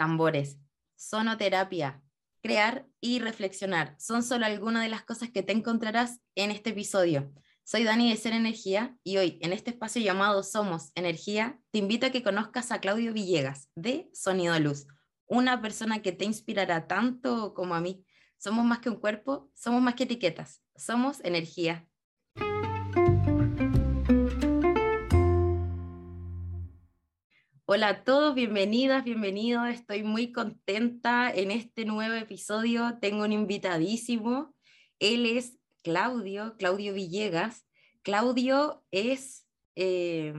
tambores, sonoterapia, crear y reflexionar. Son solo algunas de las cosas que te encontrarás en este episodio. Soy Dani de Ser Energía y hoy en este espacio llamado Somos Energía te invito a que conozcas a Claudio Villegas de Sonido Luz, una persona que te inspirará tanto como a mí. Somos más que un cuerpo, somos más que etiquetas, somos energía. Hola a todos, bienvenidas, bienvenidos. Estoy muy contenta en este nuevo episodio. Tengo un invitadísimo. Él es Claudio, Claudio Villegas. Claudio es eh,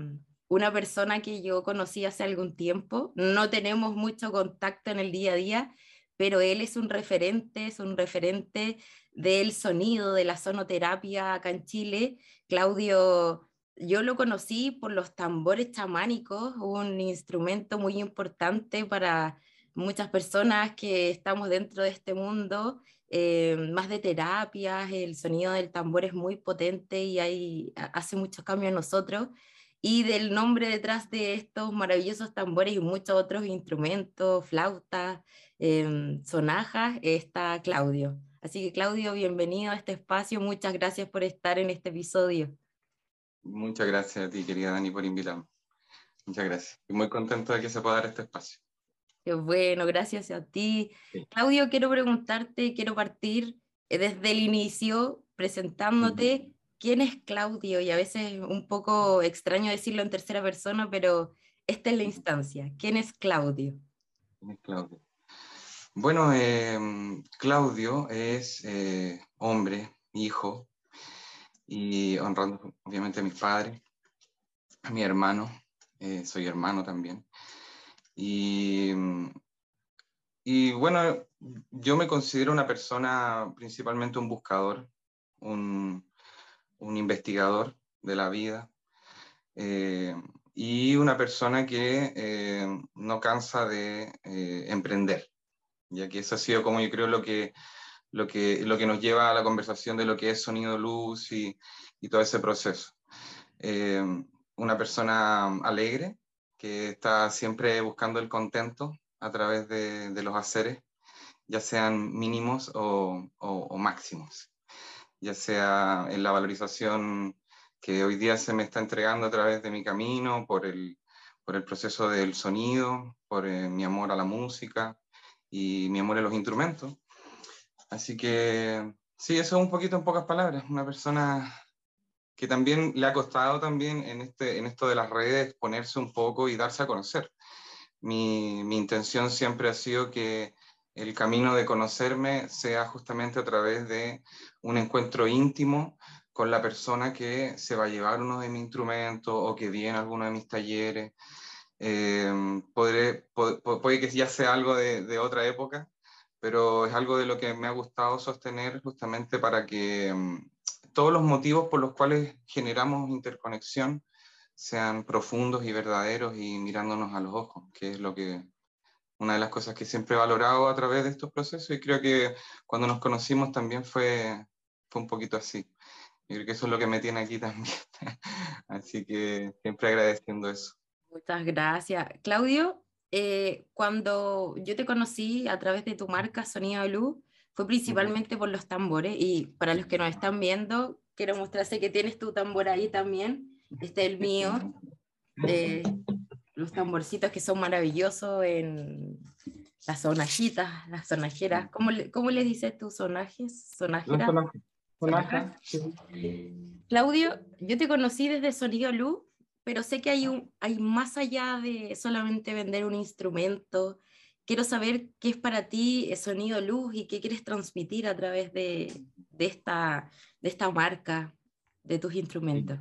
una persona que yo conocí hace algún tiempo. No tenemos mucho contacto en el día a día, pero él es un referente, es un referente del sonido, de la sonoterapia acá en Chile. Claudio yo lo conocí por los tambores chamánicos, un instrumento muy importante para muchas personas que estamos dentro de este mundo, eh, más de terapias, el sonido del tambor es muy potente y hay, hace muchos cambios en nosotros. Y del nombre detrás de estos maravillosos tambores y muchos otros instrumentos, flautas, em, sonajas, está Claudio. Así que Claudio, bienvenido a este espacio, muchas gracias por estar en este episodio. Muchas gracias a ti, querida Dani, por invitarme. Muchas gracias. Estoy muy contento de que se pueda dar este espacio. Qué bueno, gracias a ti. Claudio, quiero preguntarte, quiero partir eh, desde el inicio presentándote. ¿Quién es Claudio? Y a veces es un poco extraño decirlo en tercera persona, pero esta es la instancia. ¿Quién es Claudio? ¿Quién es Claudio? Bueno, em, Claudio es eh, hombre, hijo, y honrando obviamente a mis padres, a mi hermano, eh, soy hermano también. Y, bueno, yo me considero una persona principalmente un buscador, un, un investigador de la vida eh, y una persona que eh, no cansa de emprender, ya que eso ha sido como yo creo lo que lo que, lo que nos lleva a la conversación de lo que es sonido luz y, y todo ese proceso. Eh, una persona alegre que está siempre buscando el contento a través de, de los haceres, ya sean mínimos o, o, máximos, ya sea en la valorización que hoy día se me está entregando a través de mi camino, por el, por el proceso del sonido, por eh, mi amor a la música y mi amor a los instrumentos, Así que sí, eso es un poquito en pocas palabras, una persona que también le ha costado también en, este, en esto de las redes ponerse un poco y darse a conocer. Mi, mi intención siempre ha sido que el camino de conocerme sea justamente a través de un encuentro íntimo con la persona que se va a llevar uno de mis instrumentos o que viene a alguno de mis talleres. Eh, podré, puede, que ya sea algo de, de, otra época, pero es algo de lo que me ha gustado sostener justamente para que mm, todos los motivos por los cuales generamos interconexión sean profundos y verdaderos y mirándonos a los ojos, que es lo que una de las cosas que siempre he valorado a través de estos procesos y creo que cuando nos conocimos también fue, fue un poquito así. Y creo que eso es lo que me tiene aquí también. así que siempre agradeciendo eso. Muchas gracias. Claudio, eh, cuando yo te conocí a través de tu marca Sonido de Luz, fue principalmente por los tambores. Y para los que nos están viendo, quiero mostrarse que tienes tu tambor ahí también. Este es el mío. Eh, los tamborcitos que son maravillosos en las sonajitas, las sonajeras. ¿Cómo, le, cómo les dices tus sonajes? ¿Sonajeras? Claudio, yo te conocí desde Sonido Luz pero sé que hay, un, hay más allá de solamente vender un instrumento. Quiero saber qué es para ti sonido luz y qué quieres transmitir a través de, de, esta, de esta marca, de tus instrumentos.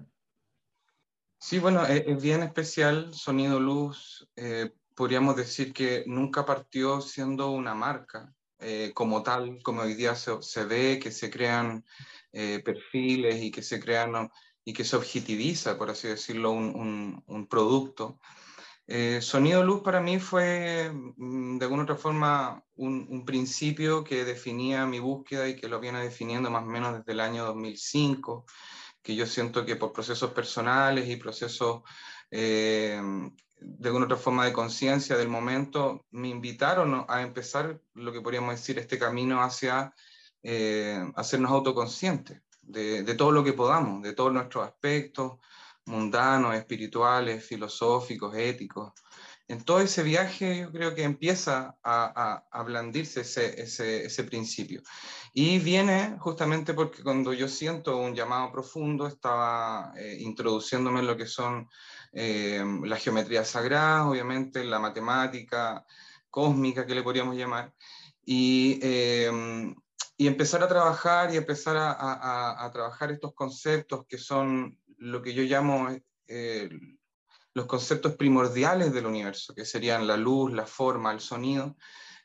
Sí, bueno, e, es, bien especial Sonido Luz. Eh, podríamos decir que nunca partió siendo una marca eh, como tal, como hoy día se, se ve, que se crean eh, perfiles y que se crean y que se objetiviza, por así decirlo, un, un, producto. Eh, Sonido Luz para mí fue, mm, de alguna otra forma, un, un, principio que definía mi búsqueda y que lo viene definiendo más o menos desde el año 2005, que yo siento que por procesos personales y procesos eh, de alguna otra forma de conciencia del momento, me invitaron a empezar lo que podríamos decir este camino hacia eh, hacernos autoconscientes de, de, todo lo que podamos, de todos nuestros aspectos mundanos, espirituales, filosóficos, éticos. En todo ese viaje yo creo que empieza a, a, blandirse ese, ese, ese, principio. Y viene justamente porque cuando yo siento un llamado profundo, estaba eh, introduciéndome en lo que son eh, la geometría sagrada, obviamente, la matemática cósmica que le podríamos llamar, y, eh, y empezar a trabajar y empezar a, a, trabajar estos conceptos que son lo que yo llamo eh, los conceptos primordiales del universo, que serían la luz, la forma, el sonido,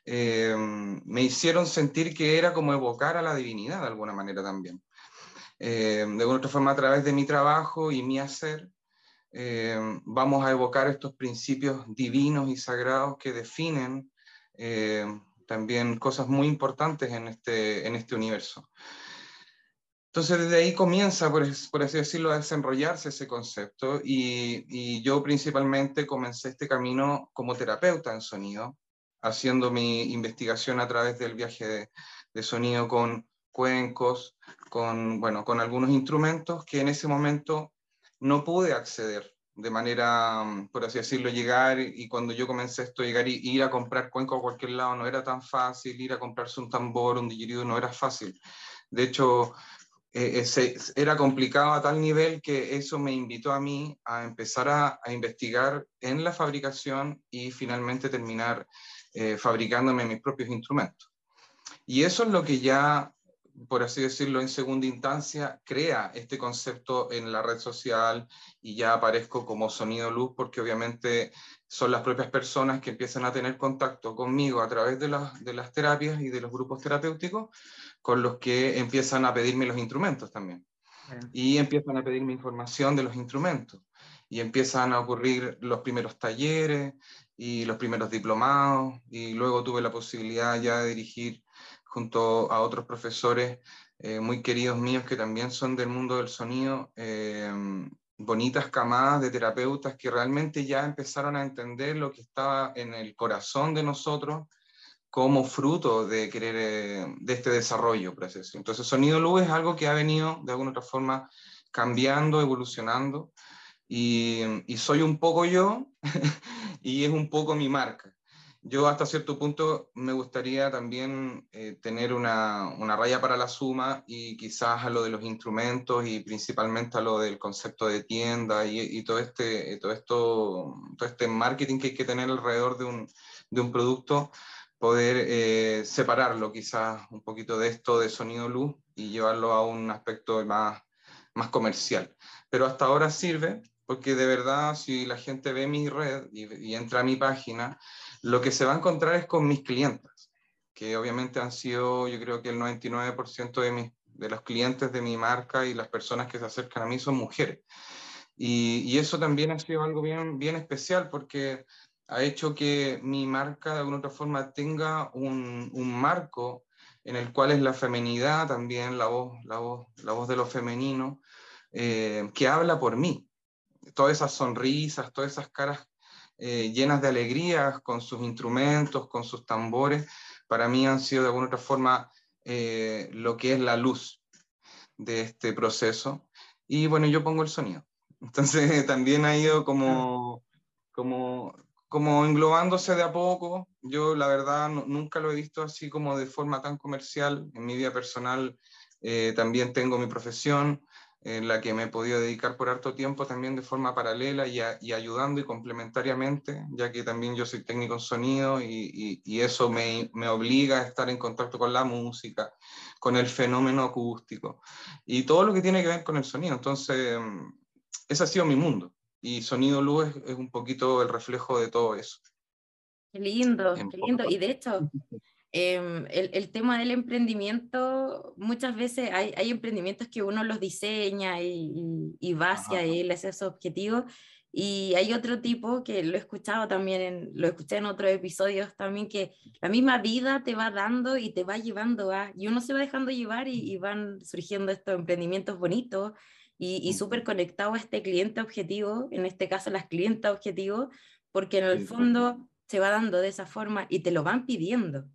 eh, me hicieron sentir que era como evocar a la divinidad de alguna manera también. Eh, de alguna otra forma, a través de mi trabajo y mi hacer, vamos a evocar estos principios divinos y sagrados que definen también cosas muy importantes en este, en este universo. Entonces desde ahí comienza, por, por, así decirlo, a desenrollarse ese concepto y, y, yo principalmente comencé este camino como terapeuta en sonido, haciendo mi investigación a través del viaje de, de sonido con cuencos, con, bueno, con algunos instrumentos que en ese momento no pude acceder de manera, por así decirlo, llegar y cuando yo comencé esto, llegar y ir a comprar cuenco a cualquier lado no era tan fácil, ir a comprarse un tambor, un didgeridoo no era fácil. De hecho, eh, ese, era complicado a tal nivel que eso me invitó a mí a empezar a, a investigar en la fabricación y finalmente terminar eh, fabricándome mis propios instrumentos. Y eso es lo que ya por así decirlo, en segunda instancia, crea este concepto en la red social y ya aparezco como sonido luz porque obviamente son las propias personas que empiezan a tener contacto conmigo a través de, las, de las terapias y de los grupos terapéuticos con los que empiezan a pedirme los instrumentos también. Y empiezan a pedirme información de los instrumentos. Y empiezan a ocurrir los primeros talleres y los primeros diplomados. Y luego tuve la posibilidad ya de dirigir junto a otros profesores eh, muy queridos míos que también son del mundo del sonido, eh, bonitas camadas de terapeutas que realmente ya empezaron a entender lo que estaba en el corazón de nosotros como fruto de querer eh, de este desarrollo proceso. Entonces, Sonido Luz es algo que ha venido de alguna otra forma cambiando, evolucionando y soy un poco yo y es un poco mi marca. Yo hasta cierto punto me gustaría también eh, tener una, una, raya para la suma y quizás a lo de los instrumentos y principalmente a lo del concepto de tienda y, y todo, este, todo, esto, todo este marketing que hay que tener alrededor de un, de un producto, poder eh, separarlo quizás un poquito de esto de sonido luz y llevarlo a un aspecto más, más comercial. Pero hasta ahora sirve porque de verdad si la gente ve mi red y, y entra a mi página, lo que se va a encontrar es con mis clientes, que obviamente han sido, yo creo que el 99% de, mis, de los clientes de mi marca y las personas que se acercan a mí son mujeres. Y, y eso también ha sido algo bien, bien especial porque ha hecho que mi marca de alguna otra forma tenga un, un marco en el cual es la feminidad también, la voz, la voz, la voz de lo femenino, eh, que habla por mí. Todas esas sonrisas, todas esas caras eh, llenas de alegrías, con sus instrumentos, con sus tambores, para mí han sido de alguna otra forma eh, lo que es la luz de este proceso. Y bueno, yo pongo el sonido. Entonces también ha ido como, como, como englobándose de a poco. Yo la verdad nunca lo he visto así como de forma tan comercial. En mi vida personal eh, también tengo mi profesión, en la que me he podido dedicar por harto tiempo también de forma paralela y, a, y ayudando y complementariamente, ya que también yo soy técnico en sonido y, y, y, eso me, me obliga a estar en contacto con la música, con el fenómeno acústico y todo lo que tiene que ver con el sonido. Entonces, ese ha sido mi mundo y Sonido Luz es, es un poquito el reflejo de todo eso. Qué lindo, qué lindo. Y de hecho, eh, el, el, tema del emprendimiento, muchas veces hay, hay, emprendimientos que uno los diseña y, y, y va hacia Ajá. él, hacia su objetivo, y hay otro tipo que lo he escuchado también, en, lo escuché en otros episodios también, que la misma vida te va dando y te va llevando a, y uno se va dejando llevar y, y van surgiendo estos emprendimientos bonitos y, y súper conectados a este cliente objetivo, en este caso las clientas objetivo, porque en el fondo se va dando de esa forma y te lo van pidiendo.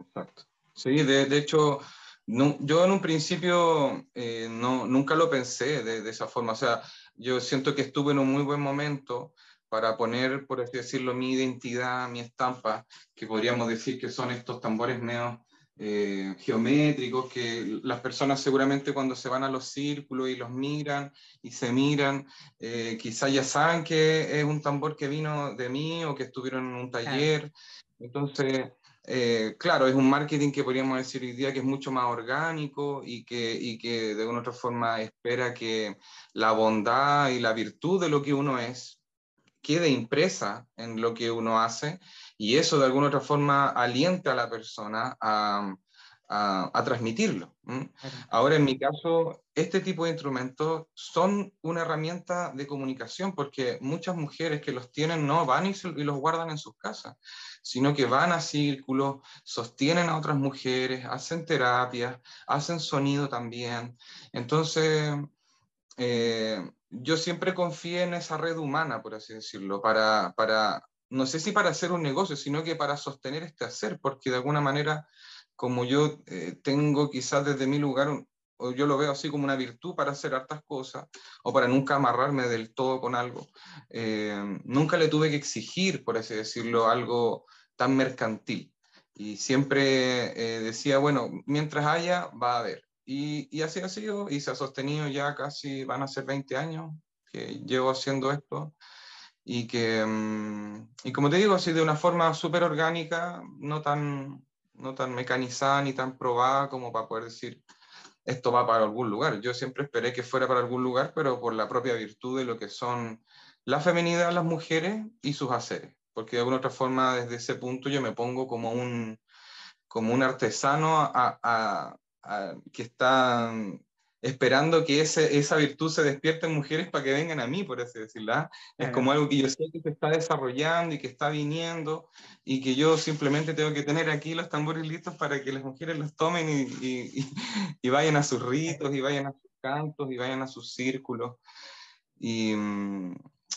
Exacto. Sí, de, de hecho, no, yo en un principio eh, no, nunca lo pensé de, de, esa forma. O sea, yo siento que estuve en un muy buen momento para poner, por así decirlo, mi identidad, mi estampa, que podríamos decir que son estos tambores neos eh, geométricos, que las personas seguramente cuando se van a los círculos y los miran y se miran, eh, quizás ya saben que es un tambor que vino de mí o que estuvieron en un taller. Entonces, eh, claro, es un marketing que podríamos decir hoy día que es mucho más orgánico y que, y que de alguna otra forma espera que la bondad y la virtud de lo que uno es quede impresa en lo que uno hace y eso de alguna otra forma alienta a la persona a, a, transmitirlo. Ahora, en mi caso, este tipo de instrumentos son una herramienta de comunicación porque muchas mujeres que los tienen no van y, y los guardan en sus casas, sino que van a círculos, sostienen a otras mujeres, hacen terapias, hacen sonido también. Entonces, eh, yo siempre confié en esa red humana, por así decirlo, para, para no sé si para hacer un negocio, sino que para sostener este hacer, porque de alguna manera, como yo eh, tengo quizás desde mi lugar, o yo lo veo así como una virtud para hacer hartas cosas, o para nunca amarrarme del todo con algo, eh, nunca le tuve que exigir, por así decirlo, algo tan mercantil. Y siempre eh, decía, bueno, mientras haya, va a haber. Y, así ha sido, y se ha sostenido ya casi, van a ser 20 años que llevo haciendo esto y que, mm, y como te digo, así de una forma súper orgánica, no tan, no tan mecanizada ni tan probada como para poder decir esto va para algún lugar. Yo siempre esperé que fuera para algún lugar, pero por la propia virtud de lo que son la feminidad, las mujeres y sus haceres, porque de alguna otra forma desde ese punto yo me pongo como un, como un artesano a, que está esperando que ese, esa virtud se despierte en mujeres para que vengan a mí, por así decirlo. ¿ah? Es como algo que yo sé que se está desarrollando y que está viniendo y que yo simplemente tengo que tener aquí los tambores listos para que las mujeres los tomen y, y, y vayan a sus ritos y vayan a sus cantos y vayan a sus círculos. Y,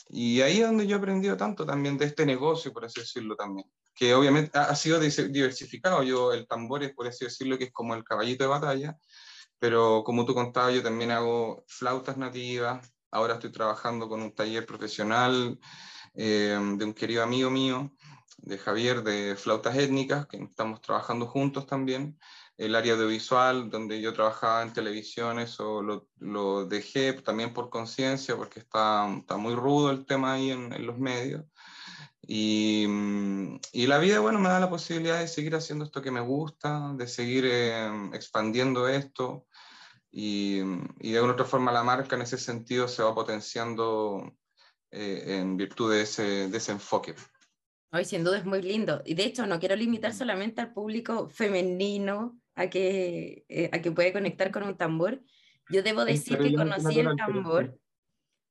y ahí es donde yo he aprendido tanto también de este negocio, por así decirlo también, que obviamente ha sido diversificado. Yo el tambor es, por así decirlo, que es como el caballito de batalla, pero como tú contabas, yo también hago flautas nativas. Ahora estoy trabajando con un taller profesional eh, de un querido amigo mío, de Javier, de flautas étnicas, que estamos trabajando juntos también. El área audiovisual, donde yo trabajaba en televisiones, o lo, lo dejé también por conciencia, porque está, está, muy rudo el tema ahí en, en los medios. Y, mm, y, la vida, bueno, me da la posibilidad de seguir haciendo esto que me gusta, de seguir eh, expandiendo esto, y, y, de alguna otra forma la marca en ese sentido se va potenciando eh, en virtud de ese, de ese enfoque. Hoy sin duda es muy lindo. Y de hecho no quiero limitar solamente al público femenino a que, eh, a que puede conectar con un tambor. Yo debo decir que conocí el tambor.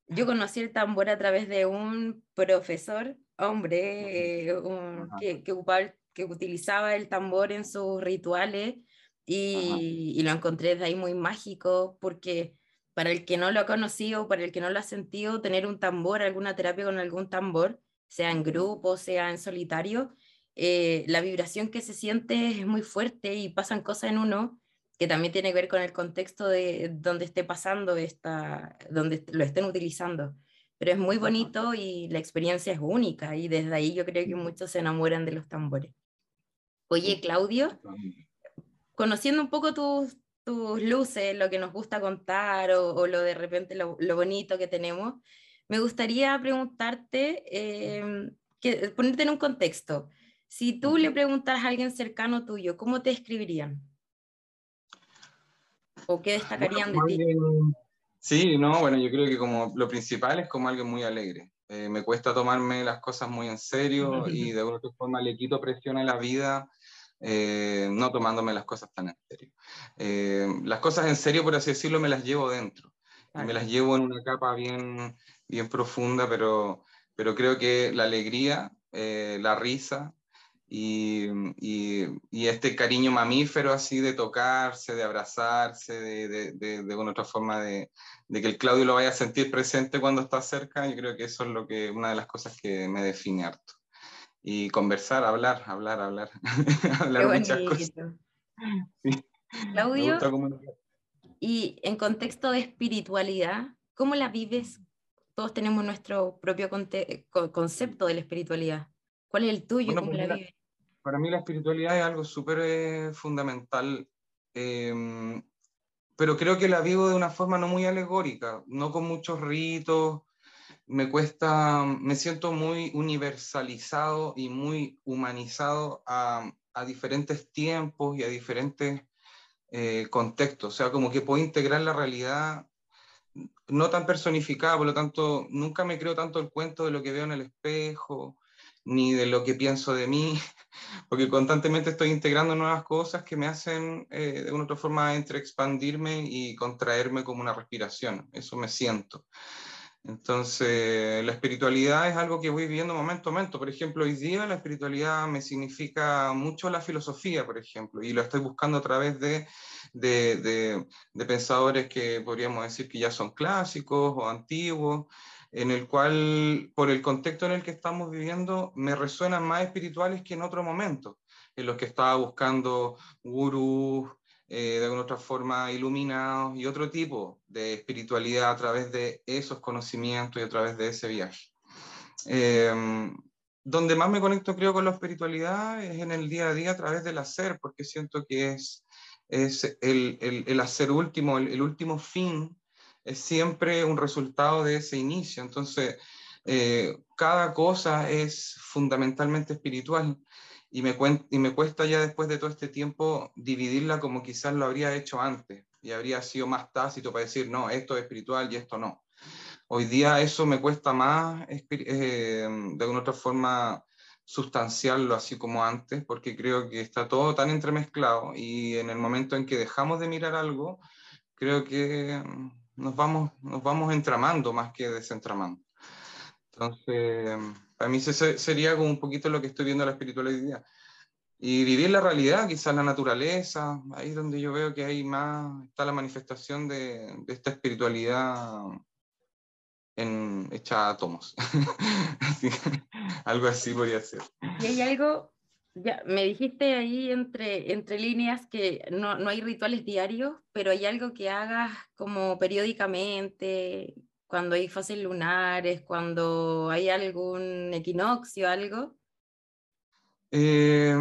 Yo conocí el tambor a través de un profesor, hombre, eh, un, que, que, ocupaba, que utilizaba el tambor en sus rituales y, y, lo encontré desde ahí muy mágico porque para el que no lo ha conocido, para el que no lo ha sentido, tener un tambor, alguna terapia con algún tambor, sea en grupo, sea en solitario, eh, la vibración que se siente es muy fuerte y pasan cosas en uno que también tiene que ver con el contexto de donde esté pasando, esta, donde lo estén utilizando. Pero es muy bonito y la experiencia es única y desde ahí yo creo que muchos se enamoran de los tambores. Oye, Claudio, conociendo un poco tus, tus luces, lo que nos gusta contar o, o lo de repente lo, lo, bonito que tenemos, me gustaría preguntarte, eh, que, ponerte en un contexto. Si tú le preguntas a alguien cercano tuyo, ¿cómo te escribirían? ¿O qué destacarían bueno, de ti? Alguien... Sí, no, bueno, yo creo que como lo principal es como alguien muy alegre. Eh, me cuesta tomarme las cosas muy en serio y de alguna forma le quito presión a la vida eh, no tomándome las cosas tan en serio. Eh, las cosas en serio, por así decirlo, me las llevo dentro. Me las llevo en una capa bien, bien profunda, pero, pero creo que la alegría, eh, la risa y, y, este cariño mamífero así de tocarse, de abrazarse, de, de, de, de otra forma de, que el Claudio lo vaya a sentir presente cuando está cerca, yo creo que eso es lo que, una de las cosas que me define harto. Y conversar, hablar, hablar, hablar, hablar muchas cosas. Claudio, y en contexto de espiritualidad, ¿cómo la vives? Todos tenemos nuestro propio concepto de la espiritualidad. ¿Cuál es el tuyo? ¿Cómo la vives? Para mí la espiritualidad es algo súper eh, fundamental, em, pero creo que la vivo de una forma no muy alegórica, no con muchos ritos. Me cuesta, me siento muy universalizado y muy humanizado a, diferentes tiempos y a diferentes eh, contextos. O sea, como que puedo integrar la realidad no tan personificada, por lo tanto, nunca me creo tanto el cuento de lo que veo en el espejo ni de lo que pienso de mí, porque constantemente estoy integrando nuevas cosas que me hacen eh, de una otra forma entre expandirme y contraerme como una respiración. Eso me siento. Entonces, la espiritualidad es algo que voy viviendo momento a momento. Por ejemplo, hoy día la espiritualidad me significa mucho la filosofía, por ejemplo, y lo estoy buscando a través de, de, de, pensadores que podríamos decir que ya son clásicos o antiguos, en el cual, por el contexto en el que estamos viviendo, me resuenan más espirituales que en otro momento, en los que estaba buscando gurús, eh, de alguna otra forma iluminados y otro tipo de espiritualidad a través de esos conocimientos y a través de ese viaje. Em, donde más me conecto, creo, con la espiritualidad es en el día a día a través del hacer, porque siento que es, es el, el, el hacer último, el, último fin es siempre un resultado de ese inicio. Entonces, eh, cada cosa es fundamentalmente espiritual y me, y me cuesta ya después de todo este tiempo dividirla como quizás lo habría hecho antes y habría sido más tácito para decir, no, esto es espiritual y esto no. Hoy día eso me cuesta más, eh, de alguna otra forma, sustanciarlo así como antes, porque creo que está todo tan entremezclado y en el momento en que dejamos de mirar algo, creo que nos vamos, nos vamos entramando más que desentramando. Entonces, para mí sería como un poquito lo que estoy viendo la espiritualidad. Y vivir la realidad, quizás la naturaleza, ahí es donde yo veo que hay más, está la manifestación de, de esta espiritualidad en, hecha átomos. algo así podría ser. Y hay algo ya, me dijiste ahí entre, entre líneas que no, no, hay rituales diarios, pero hay algo que hagas como periódicamente, cuando hay fases lunares, cuando hay algún equinoccio, algo. Eh,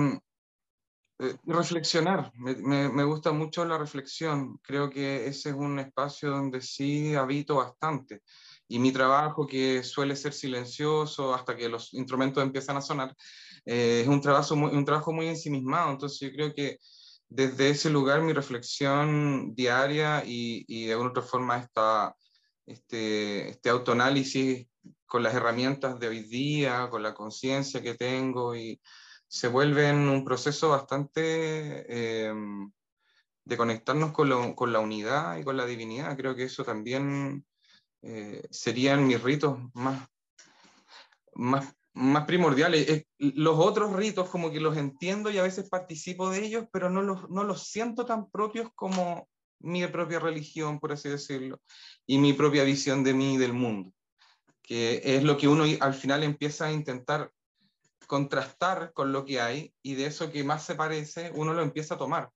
eh, reflexionar, me, me, me, gusta mucho la reflexión, creo que ese es un espacio donde sí habito bastante. Y mi trabajo, que suele ser silencioso hasta que los instrumentos empiezan a sonar, eh, es un trabajo, muy, un trabajo muy ensimismado, entonces yo creo que desde ese lugar mi reflexión diaria y, y de alguna otra forma esta, este, este autoanálisis con las herramientas de hoy día, con la conciencia que tengo y se vuelve en un proceso bastante eh, de conectarnos con, lo, con, la unidad y con la divinidad. Creo que eso también eh, serían mis ritos más, más más primordiales. Los otros ritos como que los entiendo y a veces participo de ellos, pero no los, no los siento tan propios como mi propia religión, por así decirlo, y mi propia visión de mí y del mundo, que es lo que uno al final empieza a intentar contrastar con lo que hay y de eso que más se parece, uno lo empieza a tomar.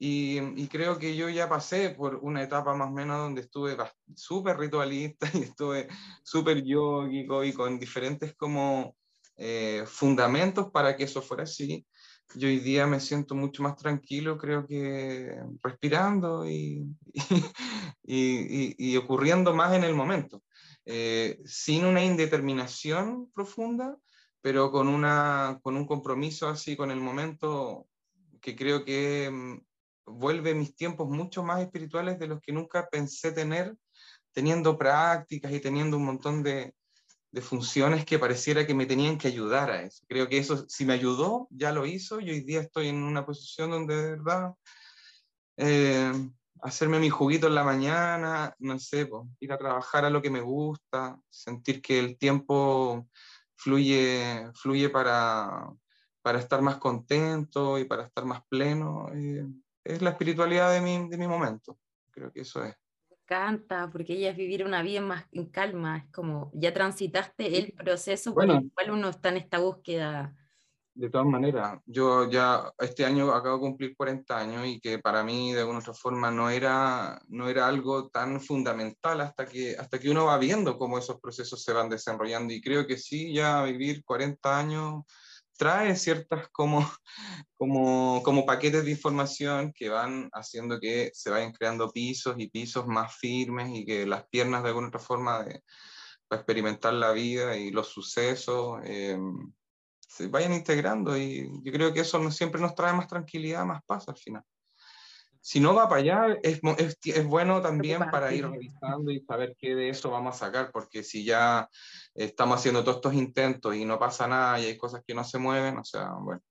Y, creo que yo ya pasé por una etapa más o menos donde estuve súper ritualista y estuve súper yógico y con diferentes como eh, fundamentos para que eso fuera así. Yo hoy día me siento mucho más tranquilo, creo que respirando y, y, y ocurriendo más en el momento, eh, sin una indeterminación profunda, pero con, una, con un compromiso así con el momento que creo que mm, vuelve mis tiempos mucho más espirituales de los que nunca pensé tener, teniendo prácticas y teniendo un montón de, de, funciones que pareciera que me tenían que ayudar a eso. Creo que eso, si me ayudó, ya lo hizo y hoy día estoy en una posición donde de verdad eh, hacerme mi juguito en la mañana, no sé, ir a trabajar a lo que me gusta, sentir que el tiempo fluye, fluye para, para estar más contento y para estar más pleno. Eh, es la espiritualidad de mi, de mi momento. Creo que eso es. Encanta, porque ella es vivir una vida más en calma, es como ya transitaste el proceso por el cual uno está en esta búsqueda. De todas maneras, yo ya este año acabo de cumplir 40 años y que para mí de alguna otra forma no era, no era algo tan fundamental hasta que, hasta que uno va viendo cómo esos procesos se van desarrollando. Y creo que sí, ya vivir 40 años trae ciertas como, como, como paquetes de información que van haciendo que se vayan creando pisos y pisos más firmes y que las piernas de alguna otra forma de, para experimentar la vida y los sucesos. Eh, se vayan integrando y yo creo que eso siempre nos trae más tranquilidad, más paz al final. Si no va para allá, es, es, es bueno también para ir revisando y saber qué de eso vamos a sacar, porque si ya estamos haciendo todos estos intentos y no pasa nada y hay cosas que no se mueven, o sea, bueno,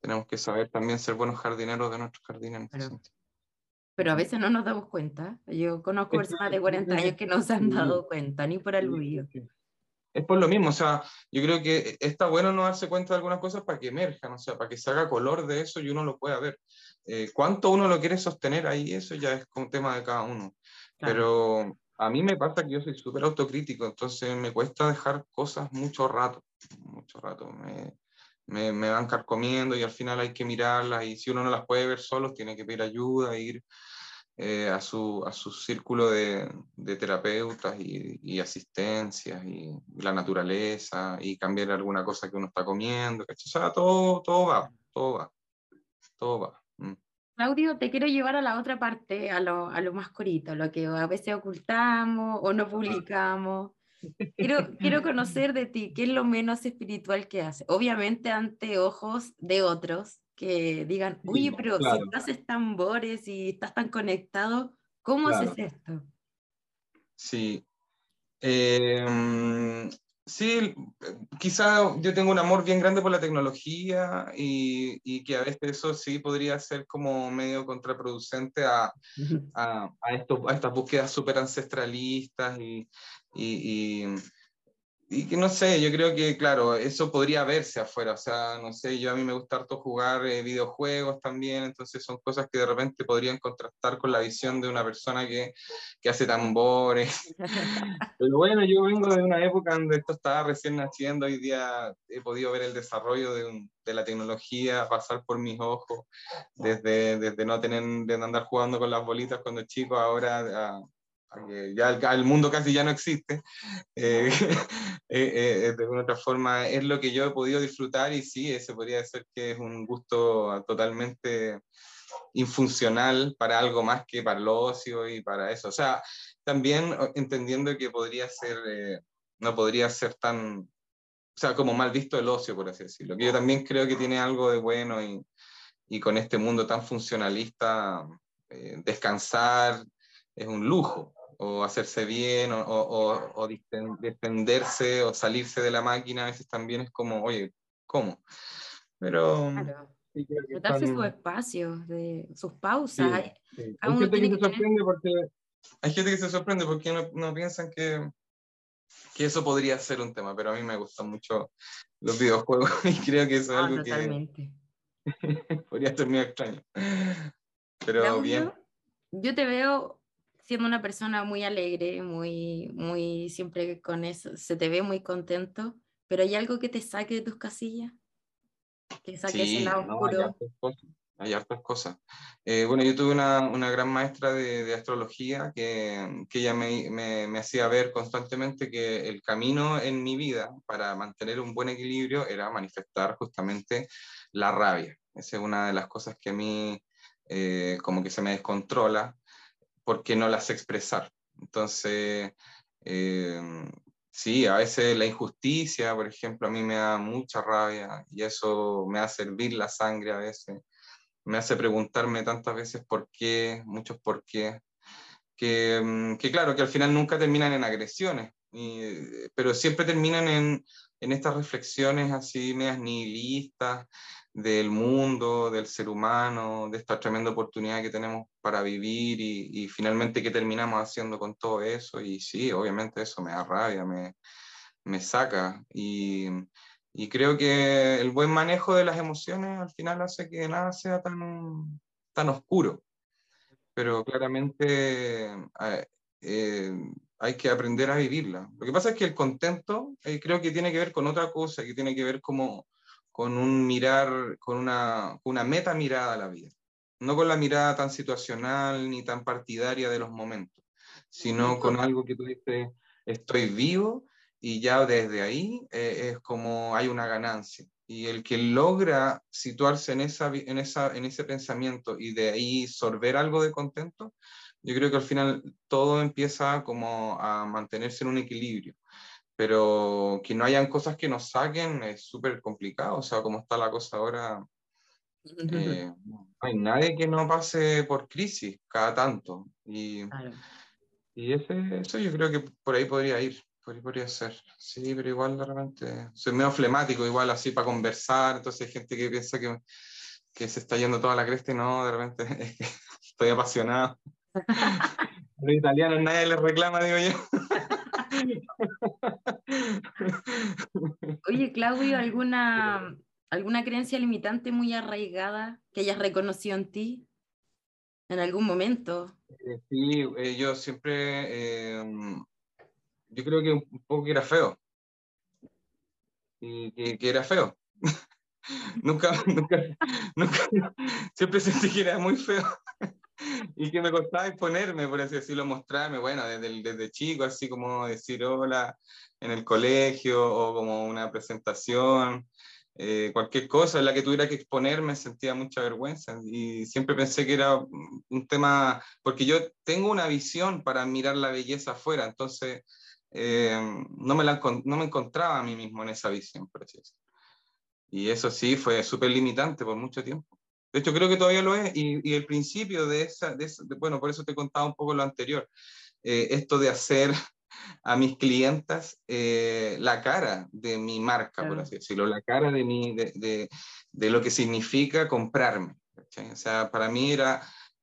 tenemos que saber también ser buenos jardineros de nuestros jardines. Pero, pero a veces no nos damos cuenta. Yo conozco personas de 40 años que no se han dado cuenta, ni por aludido es por lo mismo, o sea, yo creo que está bueno no darse cuenta de algunas cosas para que emerjan, o sea, para que se haga color de eso y uno lo pueda ver. Eh, ¿Cuánto uno lo quiere sostener ahí? Eso ya es un tema de cada uno. Pero a mí me pasa que yo soy súper autocrítico, entonces me cuesta dejar cosas mucho rato, mucho rato. Me, me, me van carcomiendo y al final hay que mirarlas y si uno no las puede ver solo, tiene que pedir ayuda, ir eh, a, su, a su círculo de, de terapeutas y, y asistencias y, la naturaleza y cambiar alguna cosa que uno está comiendo. O sea, todo, todo va, todo va, todo va. Mm. Claudio, te quiero llevar a la otra parte, a lo, a lo más corito, lo que a veces ocultamos o no publicamos. Quiero, quiero conocer de ti, ¿qué es lo menos espiritual que haces? Obviamente ante ojos de otros, que digan, oye, pero si tú haces tambores y estás tan conectado, ¿cómo haces esto? Sí. Em, sí, quizá yo tengo un amor bien grande por la tecnología y, y, que a veces eso sí podría ser como medio contraproducente a, a, a, esto, a estas búsquedas súper ancestralistas y, y, y que no sé, yo creo que, claro, eso podría verse afuera, o sea, no sé, yo a mí me gusta harto jugar eh, videojuegos también, entonces son cosas que de repente podrían contrastar con la visión de una persona que, que hace tambores. Pero bueno, yo vengo de una época donde esto estaba recién naciendo, hoy día he podido ver el desarrollo de, de la tecnología pasar por mis ojos, desde, desde no tener, de andar jugando con las bolitas cuando chico, ahora a, ya el, mundo casi ya no existe, eh, eh, eh, de alguna otra forma es lo que yo he podido disfrutar y sí, ese podría ser que es un gusto totalmente infuncional para algo más que para el ocio y para eso. O sea, también entendiendo que podría ser, no podría ser tan, o sea, como mal visto el ocio, por así decirlo, que yo también creo que tiene algo de bueno y, y con este mundo tan funcionalista, descansar es un lujo o hacerse bien, o, o, o, defenderse, o salirse de la máquina, a veces también es como, oye, ¿cómo? Pero... Claro. Sí, darse sus espacios, de, sus pausas. hay, gente que se sorprende porque, hay gente que se sorprende porque no, no piensan que, que eso podría ser un tema, pero a mí me gustan mucho los videojuegos y creo que eso es ah, algo totalmente. que podría ser muy extraño. Pero bien. Yo te veo siendo una persona muy alegre, muy, muy, siempre con eso, se te ve muy contento, pero hay algo que te saque de tus casillas, que saque ese lado oscuro. hay hartas cosas. Eh, bueno, yo tuve una, una gran maestra de, de astrología que, que ella me, me, me, hacía ver constantemente que el camino en mi vida para mantener un buen equilibrio era manifestar justamente la rabia. Esa es una de las cosas que a mí eh, como que se me descontrola porque no las sé expresar. Entonces, eh, sí, a veces la injusticia, por ejemplo, a mí me da mucha rabia y eso me hace hervir la sangre a veces, me hace preguntarme tantas veces por qué, muchos por qué, que, mm, que claro, que al final nunca terminan en agresiones, pero siempre terminan en, en estas reflexiones así medias nihilistas, del mundo, del ser humano, de esta tremenda oportunidad que tenemos para vivir y, y, finalmente qué terminamos haciendo con todo eso. Y sí, obviamente eso me da rabia, me, me saca. Y, Y creo que el buen manejo de las emociones al final hace que nada sea tan, tan oscuro. Pero claramente eh, eh, hay que aprender a vivirla. Lo que pasa es que el contento eh, creo que tiene que ver con otra cosa, que tiene que ver como con un mirar, con una, una meta mirada a la vida. No con la mirada tan situacional ni tan partidaria de los momentos, sino con algo que tú dices, estoy vivo y ya desde ahí eh, es como hay una ganancia. Y el que logra situarse en, esa, en, esa, en ese pensamiento y de ahí sorber algo de contento, yo creo que al final todo empieza como a mantenerse en un equilibrio. Pero que no hayan cosas que nos saquen es súper complicado. O sea, como está la cosa ahora, eh, no hay nadie que no pase por crisis cada tanto. Y, y ese, eso yo creo que por ahí podría ir. Por ahí podría ser. Sí, pero igual de repente soy medio flemático, igual así para conversar. Entonces hay gente que piensa que, que se está yendo toda la cresta y no, de repente es que estoy apasionado. Los italianos nadie les reclama, digo yo. Oye, Claudio, ¿alguna, ¿alguna creencia limitante muy arraigada que hayas reconocido en ti en algún momento? Eh, sí, eh, yo siempre, em, yo creo que un poco que era feo. Y que, que era feo. nunca, nunca, nunca, siempre sentí que era muy feo y que me costaba exponerme, por así decirlo, mostrarme, bueno, desde, desde chico, así como decir hola en el colegio o como una presentación, eh, cualquier cosa en la que tuviera que exponerme sentía mucha vergüenza y siempre pensé que era un tema, porque yo tengo una visión para mirar la belleza afuera, entonces eh, no, me la, no me encontraba a mí mismo en esa visión, por así decirlo. Y eso sí fue súper limitante por mucho tiempo. De hecho, creo que todavía lo es. Y, el principio de esa, bueno, por eso te he contado un poco lo anterior. Eh, esto de hacer a mis clientas eh, la cara de mi marca, por así decirlo, la cara de, mi, de, de, lo que significa comprarme. O sea, para mí era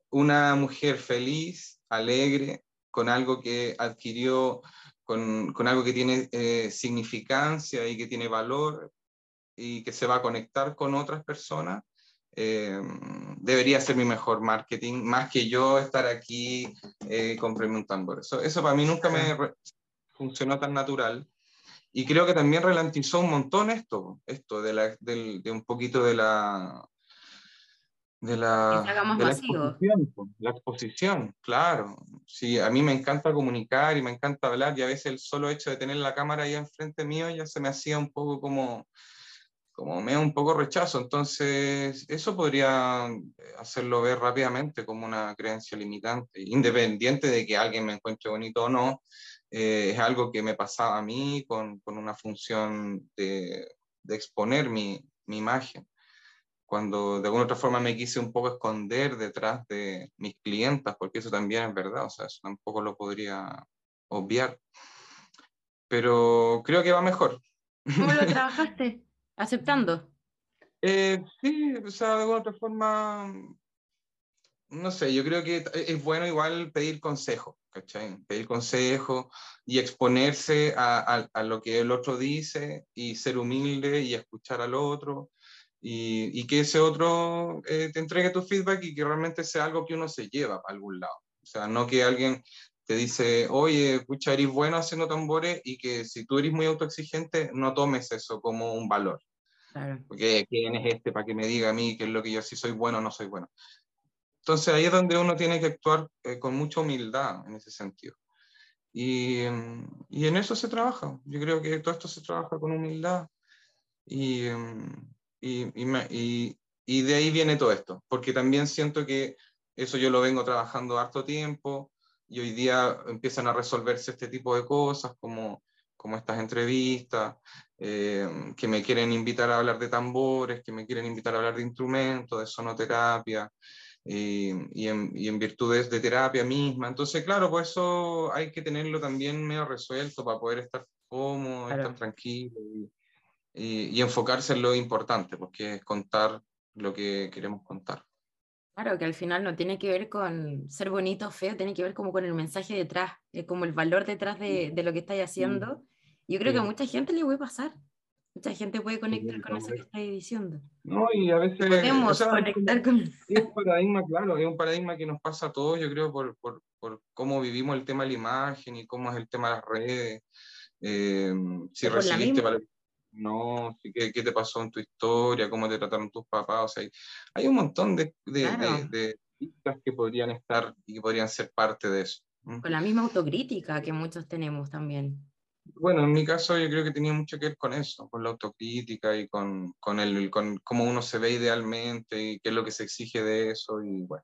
una mujer feliz, alegre, con algo que adquirió, con, con algo que tiene eh, significancia y que tiene valor y que se va a conectar con otras personas eh, debería ser mi mejor marketing, más que yo estar aquí eh, comprarme un tambor. Eso, eso para mí nunca me funcionó tan natural. Y creo que también ralentizó un montón esto, esto de, la, de, de un poquito de la... De la, de la exposición, la exposición, claro. Sí, a mí me encanta comunicar y me encanta hablar y a veces el solo hecho de tener la cámara ahí enfrente mío ya se me hacía un poco como, como me da un poco rechazo. Entonces, eso podría hacerlo ver rápidamente como una creencia limitante, independiente de que alguien me encuentre bonito o no. Eh, es algo que me pasaba a mí con, con una función de, de exponer mi, mi, imagen. Cuando de alguna otra forma me quise un poco esconder detrás de mis clientas, porque eso también es verdad, o sea, eso tampoco lo podría obviar. Pero creo que va mejor. ¿Cómo lo trabajaste? Aceptando. Eh, sí, o sea, de alguna otra forma, no sé, yo creo que es bueno igual pedir consejo, ¿cachai? Pedir consejo y exponerse a, lo que el otro dice y ser humilde y escuchar al otro y, y que ese otro eh, te entregue tu feedback y que realmente sea algo que uno se lleva a algún lado. O sea, no que alguien te dice, oye, escucha, eres bueno haciendo tambores y que si tú eres muy autoexigente, no tomes eso como un valor. Porque quién es este para que me diga a mí qué es lo que yo sí soy bueno o no soy bueno. Entonces ahí es donde uno tiene que actuar eh, con mucha humildad en ese sentido. Y, y, en eso se trabaja. Yo creo que todo esto se trabaja con humildad. Y, y, y, y de ahí viene todo esto. Porque también siento que eso yo lo vengo trabajando harto tiempo y hoy día empiezan a resolverse este tipo de cosas como, como estas entrevistas, eh, que me quieren invitar a hablar de tambores, que me quieren invitar a hablar de instrumentos, de sonoterapia, y, y, en, y, en, virtudes de terapia misma. Entonces, claro, pues eso hay que tenerlo también medio resuelto para poder estar cómodo, estar tranquilo y, y, enfocarse en lo importante, porque es contar lo que queremos contar. Claro, que al final no tiene que ver con ser bonito o feo, tiene que ver como con el mensaje detrás, como el valor detrás de, de lo que estáis haciendo. Yo creo que a mucha gente le a pasar. Mucha gente puede conectar con eso que estáis diciendo. No, y a veces... Podemos conectar con... Es un paradigma, claro, es un paradigma que nos pasa a todos, yo creo, por, por, por cómo vivimos el tema de la imagen y cómo es el tema de las redes. Eh, si recibiste no, ¿qué, ¿qué, te pasó en tu historia? ¿Cómo te trataron tus papás? O sea, hay, un montón de, de, de, que podrían estar y que podrían ser parte de eso. Con la misma autocrítica que muchos tenemos también. Bueno, en mi caso yo creo que tenía mucho que ver con eso, con la autocrítica y con, con, el, con cómo uno se ve idealmente y qué es lo que se exige de eso y bueno.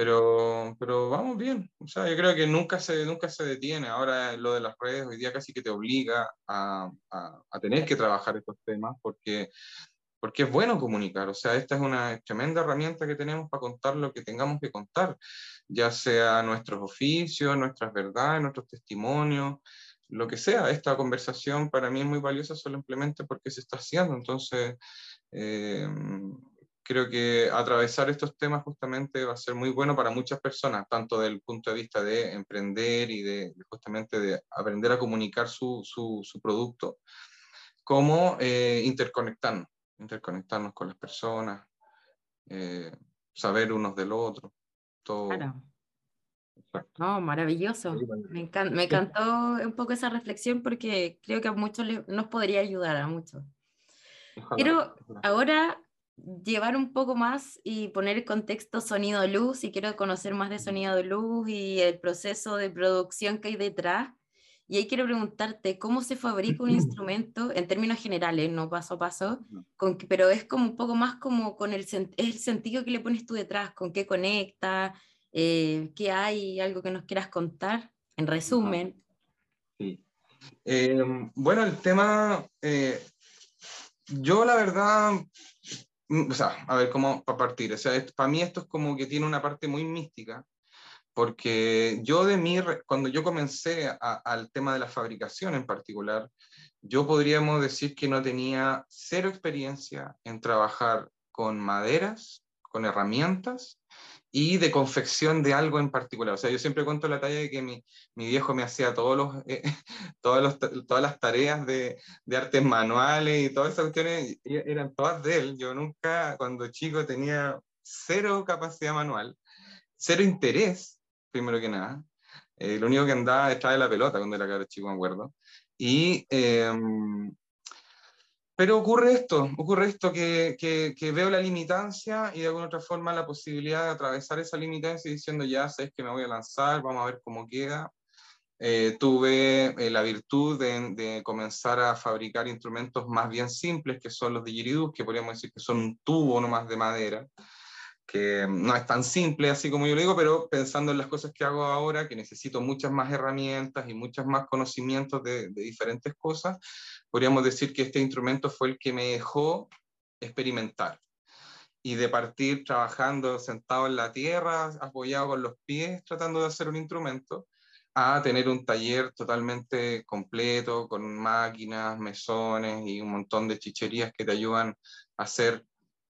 Pero, pero vamos bien, o sea, yo creo que nunca se, nunca se detiene. Ahora lo de las redes hoy día casi que te obliga a, a, a tener que trabajar estos temas porque porque es bueno comunicar, o sea, esta es una tremenda herramienta que tenemos para contar lo que tengamos que contar, ya sea nuestros oficios, nuestras verdades, nuestros testimonios, lo que sea. Esta conversación para mí es muy valiosa simplemente porque se está haciendo, entonces eh, creo que atravesar estos temas justamente va a ser muy bueno para muchas personas, tanto desde el punto de vista de emprender y de, justamente de aprender a comunicar su, su, su producto, como eh, interconectarnos interconectarnos con las personas, eh, saber unos del otro. Todo. Claro. No, maravilloso. Me, encantó un poco esa reflexión porque creo que a muchos nos podría ayudar a muchos. Quiero ahora llevar un poco más y poner el contexto sonido luz y quiero conocer más de sonido luz y el proceso de producción que hay detrás. Y ahí quiero preguntarte, ¿cómo se fabrica un instrumento en términos generales, no paso a paso, con, pero es como un poco más como con el, el sentido que le pones tú detrás, con qué conecta, eh, qué hay, algo que nos quieras contar, en resumen. Sí. Em, bueno, el tema, eh, yo la verdad, o sea, a ver cómo para partir, o sea, para mí esto es como que tiene una parte muy mística, porque yo de mí, cuando yo comencé al tema de la fabricación en particular, yo podríamos decir que no tenía cero experiencia en trabajar con maderas, con herramientas y de confección de algo en particular. O sea, yo siempre cuento la talla de que mi, mi viejo me hacía todos los, eh, los, todas las tareas de, de, artes manuales y todas esas cuestiones eran todas de él. Yo nunca, cuando chico, tenía cero capacidad manual, cero interés primero que nada. Eh, lo único que andaba detrás de la pelota cuando era cara chico, me acuerdo. Y, em, pero ocurre esto, ocurre esto que, que, veo la limitancia y de alguna otra forma la posibilidad de atravesar esa limitancia diciendo ya sabes que me voy a lanzar, vamos a ver cómo queda. Eh, tuve eh, la virtud de, de, comenzar a fabricar instrumentos más bien simples, que son los de Yiridus, que podríamos decir que son un tubo nomás de madera, que no es tan simple así como yo lo digo, pero pensando en las cosas que hago ahora, que necesito muchas más herramientas y muchas más conocimientos de, diferentes cosas, podríamos decir que este instrumento fue el que me dejó experimentar. Y de partir trabajando sentado en la tierra, apoyado con los pies, tratando de hacer un instrumento, a tener un taller totalmente completo, con máquinas, mesones y un montón de chicherías que te ayudan a hacer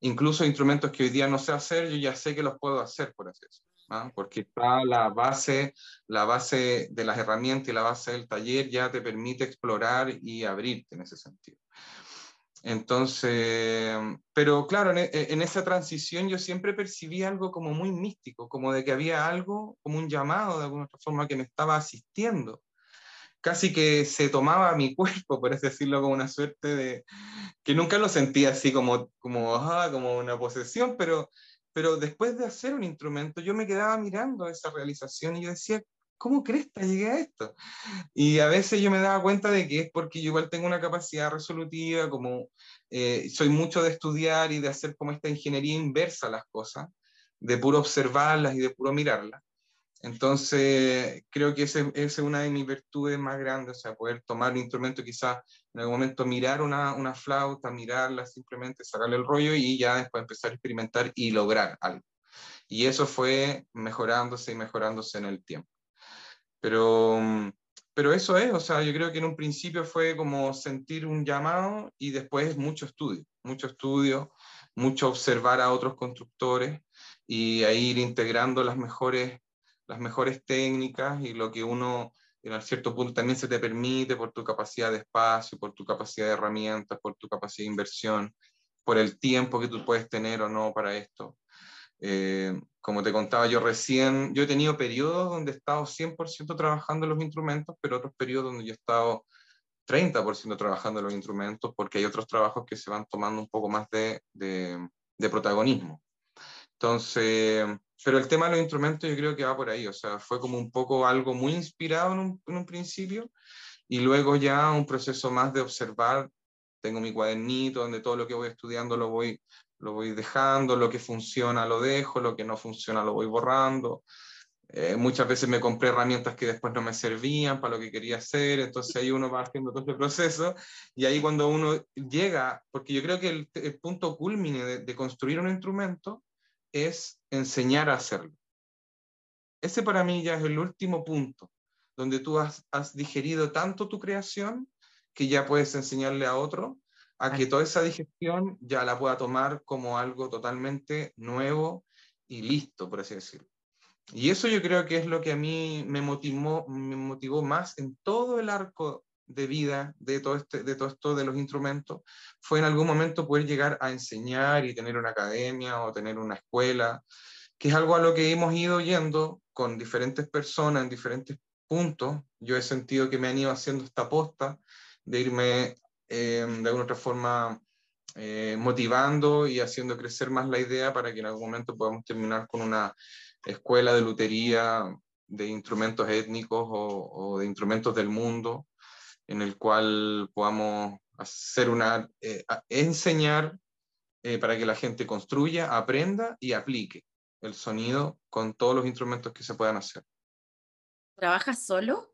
incluso instrumentos que hoy día no sé hacer, yo ya sé que los puedo hacer, por así decirlo, porque está la base, la base de las herramientas y la base del taller ya te permite explorar y abrirte en ese sentido. Entonces, pero claro, en, en, esa transición yo siempre percibí algo como muy místico, como de que había algo, como un llamado de alguna forma que me estaba asistiendo casi que se tomaba mi cuerpo, por así decirlo, como una suerte de, que nunca lo sentía así como, como, como una posesión, pero, pero después de hacer un instrumento, yo me quedaba mirando esa realización y yo decía, ¿cómo crees que llegué a esto? Y a veces yo me daba cuenta de que es porque yo igual tengo una capacidad resolutiva, como eh, soy mucho de estudiar y de hacer como esta ingeniería inversa las cosas, de puro observarlas y de puro mirarlas. Entonces, creo que esa es una de mis virtudes más grandes, o sea, poder tomar un instrumento, quizás en algún momento mirar una, una, flauta, mirarla, simplemente sacarle el rollo y ya después empezar a experimentar y lograr algo. Y eso fue mejorándose y mejorándose en el tiempo. Pero, pero eso es, o sea, yo creo que en un principio fue como sentir un llamado y después mucho estudio, mucho estudio, mucho observar a otros constructores y a ir integrando las mejores las mejores técnicas y lo que uno en cierto punto también se te permite por tu capacidad de espacio, por tu capacidad de herramientas, por tu capacidad de inversión, por el tiempo que tú puedes tener o no para esto. Eh, como te contaba yo recién, yo he tenido periodos donde he estado 100% trabajando los instrumentos, pero otros periodos donde yo he estado 30% trabajando los instrumentos, porque hay otros trabajos que se van tomando un poco más de, de, de protagonismo. Entonces, pero el tema de los instrumentos yo creo que va por ahí, o sea, fue como un poco algo muy inspirado en un, principio y luego ya un proceso más de observar, tengo mi cuadernito donde todo lo que voy estudiando lo voy, lo voy dejando, lo que funciona lo dejo, lo que no funciona lo voy borrando. Eh, muchas veces me compré herramientas que después no me servían para lo que quería hacer, entonces ahí uno va haciendo todo ese proceso y ahí cuando uno llega, porque yo creo que el, punto culmine de construir un instrumento es enseñar a hacerlo. Ese para mí ya es el último punto, donde tú has, has digerido tanto tu creación que ya puedes enseñarle a otro a que toda esa digestión ya la pueda tomar como algo totalmente nuevo y listo, por así decirlo. Y eso yo creo que es lo que a mí me motivó, me motivó más en todo el arco de vida de todo, este, de todo esto de los instrumentos fue en algún momento poder llegar a enseñar y tener una academia o tener una escuela, que es algo a lo que hemos ido yendo con diferentes personas en diferentes puntos. Yo he sentido que me han ido haciendo esta posta de irme eh, de alguna otra forma eh, motivando y haciendo crecer más la idea para que en algún momento podamos terminar con una escuela de lutería de instrumentos étnicos o, o de instrumentos del mundo, en el cual podamos hacer una, eh, enseñar eh, para que la gente construya, aprenda y aplique el sonido con todos los instrumentos que se puedan hacer. ¿Trabajas solo?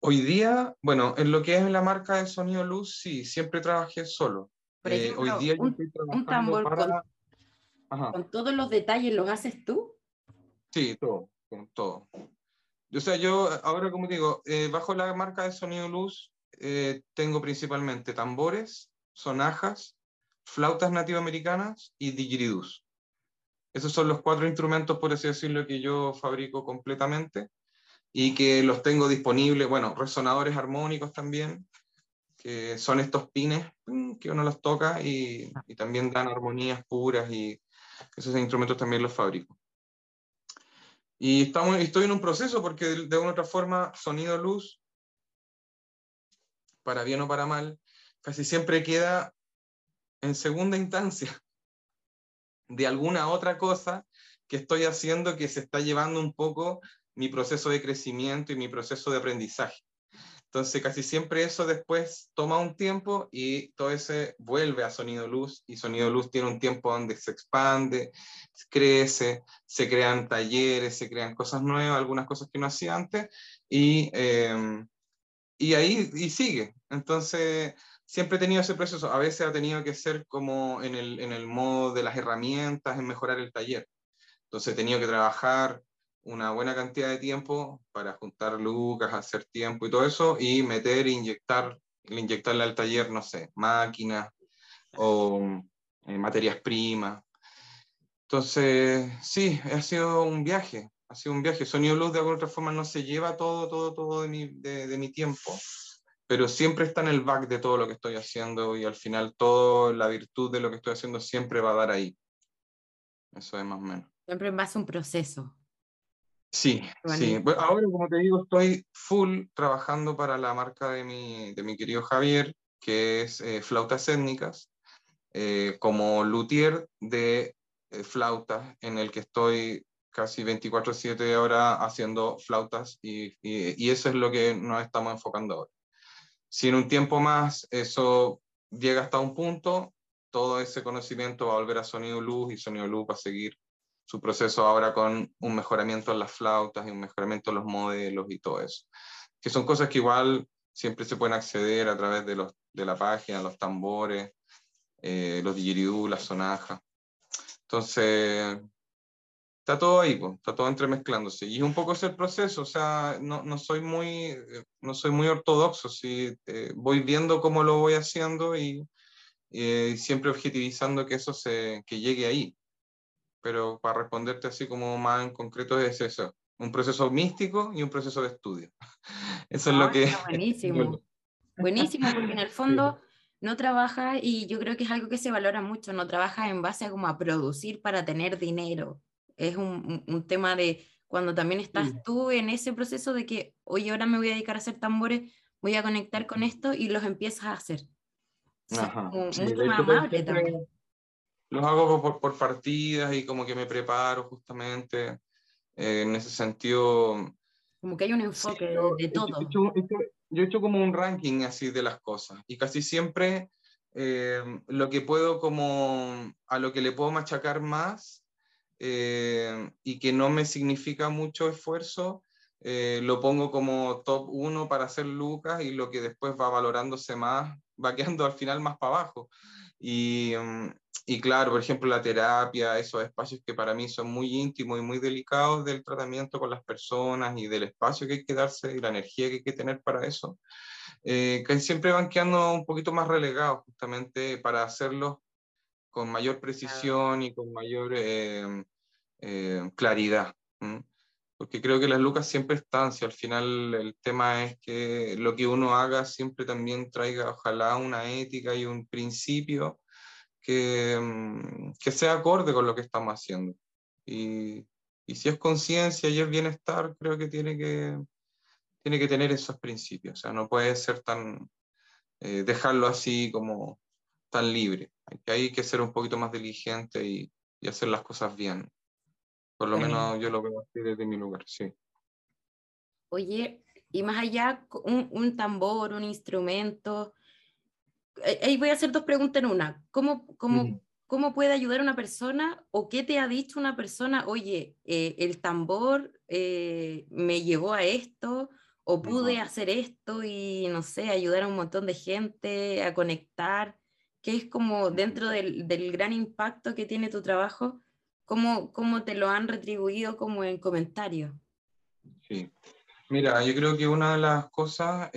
Hoy día, bueno, en lo que es la marca de sonido luz, sí, siempre trabajé solo. Por ejemplo, eh, hoy día un, un tambor para... con, con, todos los detalles, ¿los haces tú? Sí, todo, con todo. O sea, yo ahora, como digo, eh, bajo la marca de Sonido Luz, eh, tengo principalmente tambores, sonajas, flautas nativoamericanas y digiridus. Esos son los cuatro instrumentos, por así decirlo, que yo fabrico completamente y que los tengo disponibles, bueno, resonadores armónicos también, que son estos pines que uno los toca y, y también dan armonías puras y esos instrumentos también los fabrico. Y estamos, estoy en un proceso porque de, de una otra forma, sonido, luz, para bien o para mal, casi siempre queda en segunda instancia de alguna otra cosa que estoy haciendo que se está llevando un poco mi proceso de crecimiento y mi proceso de aprendizaje. Entonces casi siempre eso después toma un tiempo y todo ese vuelve a sonido luz y sonido luz tiene un tiempo donde se expande, crece, se crean talleres, se crean cosas nuevas, algunas cosas que no hacía antes y, eh, y ahí y sigue. Entonces siempre he tenido ese proceso, a veces ha tenido que ser como en el, en el modo de las herramientas, en mejorar el taller. Entonces he tenido que trabajar una buena cantidad de tiempo para juntar lucas, hacer tiempo y todo eso, y meter inyectar, inyectarle al taller, no sé, máquinas o eh, materias primas. Entonces, sí, ha sido un viaje, ha sido un viaje. Sonido Luz de alguna otra forma no se lleva todo, todo, todo de mi, de, de mi tiempo, pero siempre está en el back de todo lo que estoy haciendo y al final toda la virtud de lo que estoy haciendo siempre va a dar ahí. Eso es más o menos. Siempre en base a un proceso. Sí, sí. Ahora, como te digo, estoy full trabajando para la marca de mi, de mi querido Javier, que es eh, Flautas Étnicas, eh, como luthier de eh, flautas, en el que estoy casi 24/7 ahora haciendo flautas y, y, y, eso es lo que nos estamos enfocando ahora. Si en un tiempo más eso llega hasta un punto, todo ese conocimiento va a volver a Sonido Luz y Sonido Luz va a seguir su proceso ahora con un mejoramiento en las flautas y un mejoramiento en los modelos y todo eso. Que son cosas que igual siempre se pueden acceder a través de, los, de la página, los tambores, eh, los didgeridoo, las sonajas. Entonces, está todo ahí, está todo entremezclándose. Y un poco ese el proceso, o sea, no, no, soy, muy, no soy muy ortodoxo, sí, eh, voy viendo cómo lo voy haciendo y, y siempre objetivizando que eso se, que llegue ahí pero para responderte así como más en concreto es eso. un proceso místico y un proceso de estudio. Eso es lo que... Buenísimo. Buenísimo, porque en el fondo no trabaja y yo creo que es algo que se valora mucho, no trabaja en base a como a producir para tener dinero. Es un, un tema de cuando también estás tú en ese proceso de que, oye, ahora me voy a dedicar a hacer tambores, voy a conectar con esto y los empiezas a hacer. Ajá. mucho más amable también. Los hago por, por, partidas y como que me preparo justamente eh, en ese sentido. Como que hay un enfoque de, todo. Yo he, hecho, como un ranking así de las cosas y casi siempre eh, lo que puedo como a lo que le puedo machacar más eh, y que no me significa mucho esfuerzo, lo pongo como top 1 para hacer lucas y lo que después va valorándose más, va quedando al final más para abajo. Y, mm, y claro, por ejemplo, la terapia, esos espacios que para mí son muy íntimos y muy delicados del tratamiento con las personas y del espacio que hay que darse y la energía que hay que tener para eso, eh, que siempre van quedando un poquito más relegados justamente para hacerlos con mayor precisión y con mayor eh, eh, claridad. Porque creo que las lucas siempre están, si al final el tema es que lo que uno haga siempre también traiga ojalá una ética y un principio que, mm, que sea acorde con lo que estamos haciendo. Y, y si es conciencia y es bienestar, creo que tiene que, tiene que tener esos principios. O sea, no puede ser tan, eh, dejarlo así como tan libre. Hay que, ser un poquito más diligente y, y hacer las cosas bien. Por lo menos yo lo veo así desde mi lugar, sí. Oye, y más allá, un, un tambor, un instrumento, ahí voy a hacer dos preguntas en una. ¿Cómo, cómo, cómo puede ayudar una persona o qué te ha dicho una persona? Oye, eh, el tambor eh, me llevó a esto o pude hacer esto y no sé, ayudar a un montón de gente a conectar, que es como dentro del, del gran impacto que tiene tu trabajo, ¿cómo, cómo te lo han retribuido como en comentarios? Sí, mira, yo creo que una de las cosas,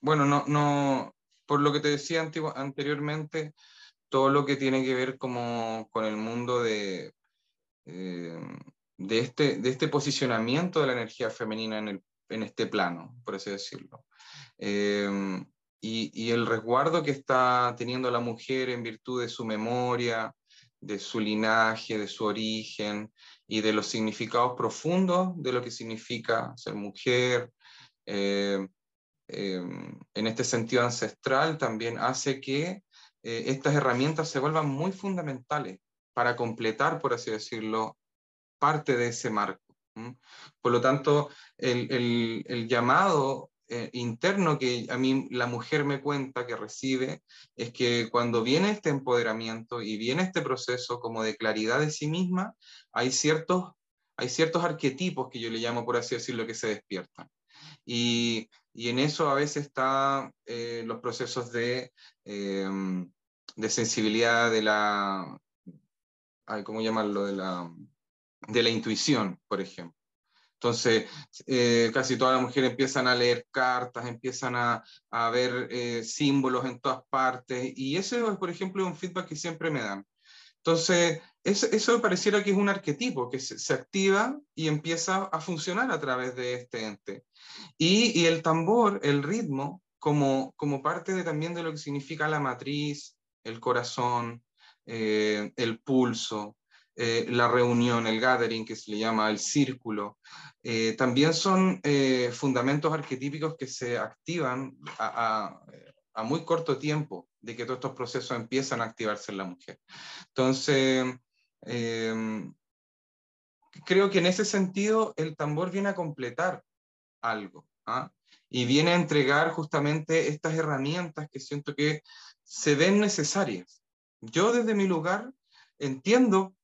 bueno, no, no, por lo que te decía anteriormente, todo lo que tiene que ver como con el mundo de, eh, de, este, de este posicionamiento de la energía femenina en, el, en este plano, por así decirlo. Eh, y, y, el resguardo que está teniendo la mujer en virtud de su memoria, de su linaje, de su origen y de los significados profundos de lo que significa ser mujer, eh, Em, en este sentido ancestral también hace que eh, estas herramientas se vuelvan muy fundamentales para completar, por así decirlo, parte de ese marco. Por lo tanto, el, llamado eh, interno que a mí la mujer me cuenta que recibe es que cuando viene este empoderamiento y viene este proceso como de claridad de sí misma, hay ciertos, hay ciertos arquetipos que yo le llamo, por así decirlo, que se despiertan. Y, y en eso a veces están eh, los procesos de, em, de, sensibilidad de la, ¿cómo llamarlo? De la, de la intuición, por ejemplo. Entonces, eh, casi todas las mujeres empiezan a leer cartas, empiezan a, a ver eh, símbolos en todas partes, y eso, por ejemplo, es un feedback que siempre me dan. Entonces, eso, eso pareciera que es un arquetipo que se, activa y empieza a funcionar a través de este ente. Y, y el tambor, el ritmo, como, como parte de, también de lo que significa la matriz, el corazón, eh, el pulso, eh, la reunión, el gathering, que se le llama el círculo, eh, también son fundamentos arquetípicos que se activan a, a, a muy corto tiempo de que todos estos procesos empiezan a activarse en la mujer. Entonces, em, creo que en ese sentido el tambor viene a completar algo ¿ah? y viene a entregar justamente estas herramientas que siento que se ven necesarias. Yo desde mi lugar entiendo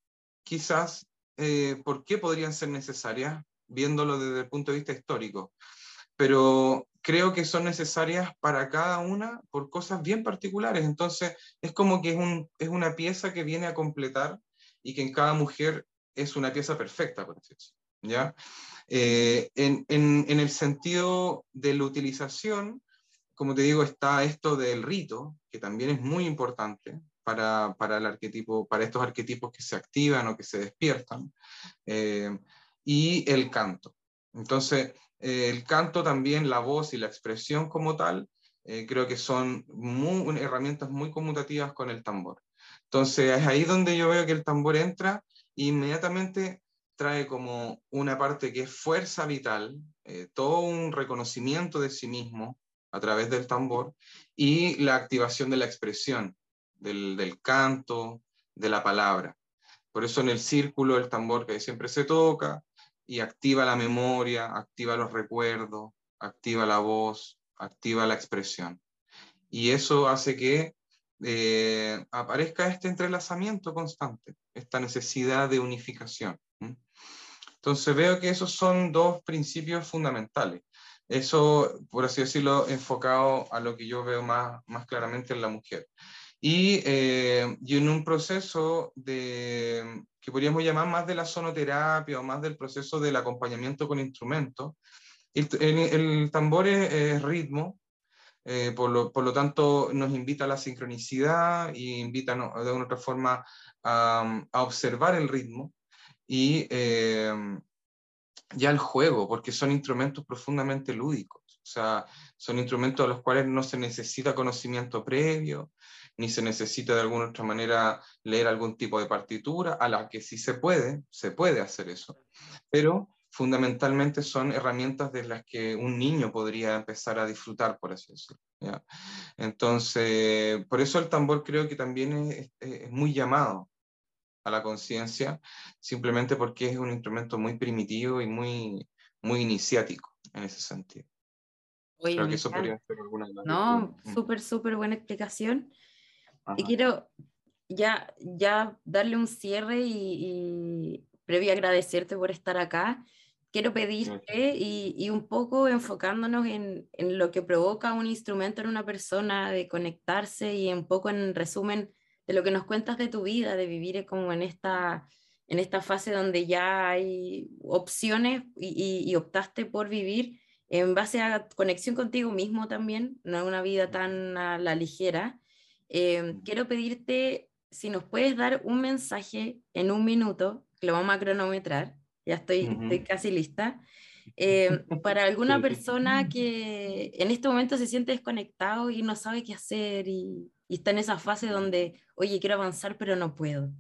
quizás eh, por qué podrían ser necesarias, viéndolo desde el punto de vista histórico, pero creo que son necesarias para cada una por cosas bien particulares. Entonces, es como que es, un, es una pieza que viene a completar y que en cada mujer es una pieza perfecta, por así ¿ya? Eh, en, en, en, el sentido de la utilización, como te digo, está esto del rito, que también es muy importante para, para el arquetipo, para estos arquetipos que se activan o que se despiertan. Eh, y el canto. Entonces, eh, el canto también, la voz y la expresión como tal, eh, creo que son herramientas muy conmutativas con el tambor. Entonces, es ahí donde yo veo que el tambor entra e inmediatamente trae como una parte que es fuerza vital, eh, todo un reconocimiento de sí mismo a través del tambor y la activación de la expresión, del, del canto, de la palabra. Por eso en el círculo el tambor que siempre se toca, y activa la memoria, activa los recuerdos, activa la voz, activa la expresión. Y eso hace que eh, aparezca este entrelazamiento constante, esta necesidad de unificación. Entonces veo que esos son dos principios fundamentales. Eso, por así decirlo, enfocado a lo que yo veo más, más claramente en la mujer. Y, eh, y en un proceso de, que podríamos llamar más de la sonoterapia o más del proceso del acompañamiento con instrumentos. El, el, tambor es, ritmo, eh, por, lo, por, lo, tanto nos invita a la sincronicidad y invita de alguna otra forma a, a observar el ritmo y eh, ya el juego, porque son instrumentos profundamente lúdicos, o sea, son instrumentos a los cuales no se necesita conocimiento previo, ni se necesita de alguna otra manera leer algún tipo de partitura, a la que sí se puede, se puede hacer eso, pero fundamentalmente son herramientas de las que un niño podría empezar a disfrutar, por así decirlo. Entonces, por eso el tambor creo que también es, es muy llamado a la conciencia, simplemente porque es un instrumento muy primitivo y muy, muy iniciático en ese sentido. Creo que eso podría ser alguna No, mm. súper, súper buena explicación. Y quiero ya, ya darle un cierre y, previo agradecerte por estar acá. Quiero pedirte y, y, un poco enfocándonos en, en, lo que provoca un instrumento en una persona, de conectarse y un poco en resumen de lo que nos cuentas de tu vida, de vivir como en esta, en esta fase donde ya hay opciones y, y optaste por vivir en base a conexión contigo mismo también, no es una vida tan a la ligera. Em, quiero pedirte si nos puedes dar un mensaje en un minuto, que lo vamos a cronometrar, ya estoy, estoy casi lista, em, para alguna persona que en este momento se siente desconectado y no sabe qué hacer y, y está en esa fase donde, oye, quiero avanzar pero no puedo.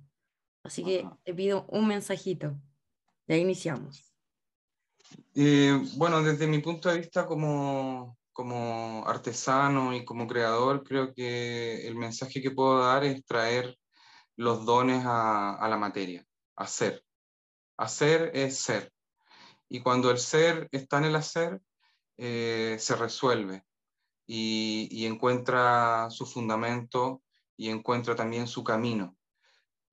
Así que te pido un mensajito. Ya iniciamos. Eh, bueno, desde mi punto de vista como, como artesano y como creador, creo que el mensaje que puedo dar es traer los dones a, la materia, hacer. Hacer es ser. Y cuando el ser está en el hacer, eh, se resuelve y, y, encuentra su fundamento y encuentra también su camino.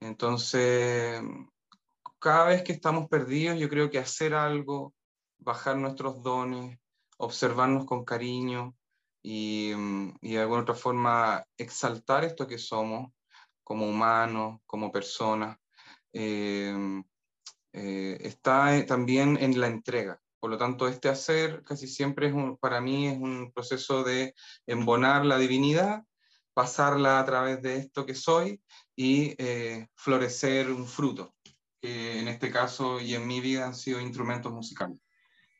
Entonces, cada vez que estamos perdidos, yo creo que hacer algo, bajar nuestros dones, observarnos con cariño y, mm, y, de alguna otra forma exaltar esto que somos como humanos, como personas, eh, eh, está también en la entrega. Por lo tanto, este hacer casi siempre es para mí es un proceso de embonar la divinidad, pasarla a través de esto que soy y eh, florecer un fruto, que en este caso y en mi vida han sido instrumentos musicales.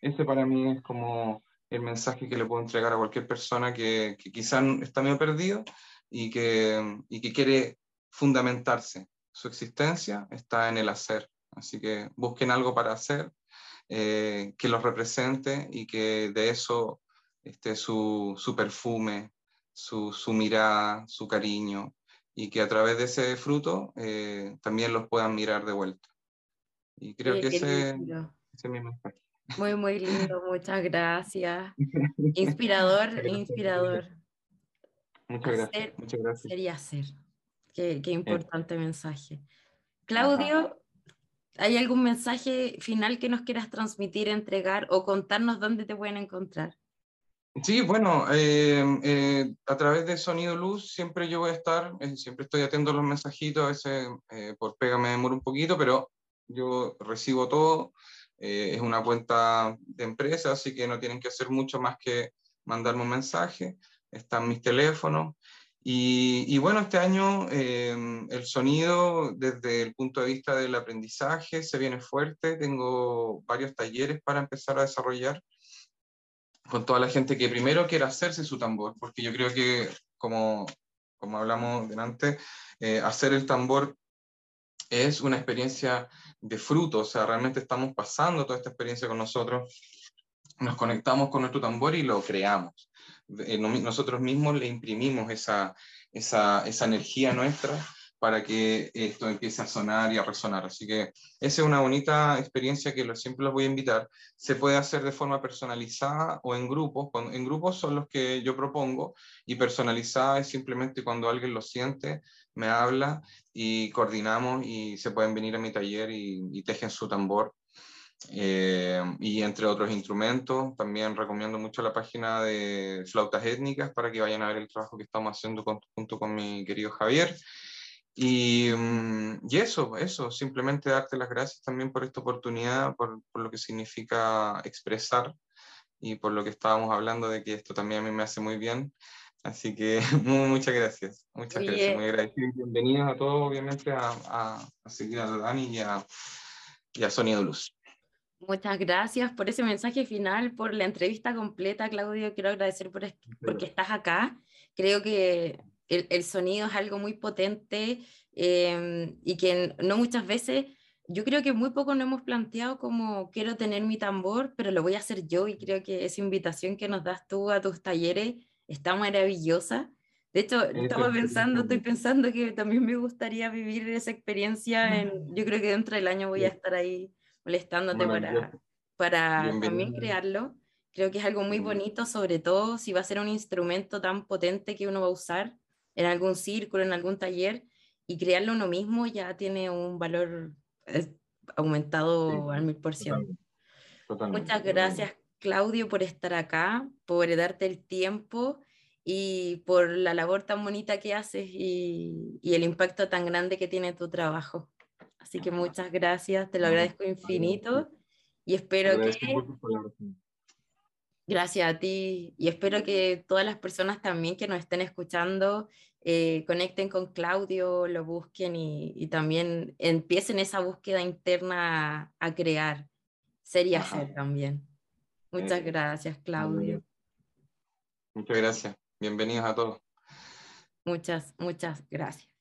Este para mí es como el mensaje que le puedo entregar a cualquier persona que, que quizás está medio perdido y que, y que quiere fundamentarse. Su existencia está en el hacer. Así que busquen algo para hacer eh, que los represente y que de eso esté su, su perfume, su, su, mirada, su cariño y que a través de ese fruto eh, también los puedan mirar de vuelta. Y creo que ese, ese es mi mensaje. Muy, muy lindo, muchas gracias. Inspirador, inspirador. Muchas gracias. muchas gracias. Quería ser. Qué, qué importante mensaje. Claudio, ¿hay algún mensaje final que nos quieras transmitir, entregar o contarnos dónde te pueden encontrar? Sí, bueno, eh, eh, a través de Sonido Luz siempre yo voy a estar, eh, siempre estoy atento a los mensajitos, a veces por pega me demoro un poquito, pero yo recibo todo. Eh, es una cuenta de empresa, así que no tienen que hacer mucho más que mandarme un mensaje. Están mis teléfonos Y, bueno, este año em, el sonido desde el punto de vista del aprendizaje se viene fuerte. Tengo varios talleres para empezar a desarrollar con toda la gente que primero quiera hacerse su tambor, porque yo creo que, como, como hablamos delante, eh, hacer el tambor es una experiencia de fruto, o sea, realmente estamos pasando toda esta experiencia con nosotros, nos conectamos con nuestro tambor y lo creamos. Eh, nosotros mismos le imprimimos esa, esa, esa energía nuestra para que esto empiece a sonar y a resonar. Así que esa es una bonita experiencia que siempre los voy a invitar. Se puede hacer de forma personalizada o en grupos. En grupos son los que yo propongo y personalizada es simplemente cuando alguien lo siente, me habla y coordinamos y se pueden venir a mi taller y, tejen su tambor. Eh, y entre otros instrumentos, también recomiendo mucho la página de flautas étnicas para que vayan a ver el trabajo que estamos haciendo junto con mi querido Javier. Y, mm, y, eso, eso, simplemente darte las gracias también por esta oportunidad, por, por, lo que significa expresar y por lo que estábamos hablando de que esto también a mí me hace muy bien. Así que muchas gracias, muchas gracias, muy agradecido. Bienvenidos a todos, obviamente, a, a, a seguir a Dani y a, y a Sonia Luz. Muchas gracias por ese mensaje final, por la entrevista completa, Claudio. Quiero agradecer por, porque estás acá. Creo que el, sonido es algo muy potente em, y que no muchas veces, yo creo que muy poco nos hemos planteado como quiero tener mi tambor, pero lo voy a hacer yo y creo que esa invitación que nos das tú a tus talleres está maravillosa. De hecho, estaba pensando, estoy pensando que también me gustaría vivir esa experiencia. En, yo creo que dentro del año voy a estar ahí molestándote para, para también crearlo. Creo que es algo muy bonito, sobre todo si va a ser un instrumento tan potente que uno va a usar en algún círculo, en algún taller, y crearlo uno mismo ya tiene un valor aumentado al mil por ciento. Muchas gracias, Claudio, por estar acá, por darte el tiempo y por la labor tan bonita que haces y, y el impacto tan grande que tiene tu trabajo. Así que muchas gracias, te lo agradezco infinito y espero que... Gracias a ti y espero que todas las personas también que nos estén escuchando eh, conecten con Claudio, lo busquen y, también empiecen esa búsqueda interna a, crear, ser y hacer también. Muchas eh, gracias, Claudio. Muchas gracias. Bienvenidos a todos. Muchas, muchas gracias.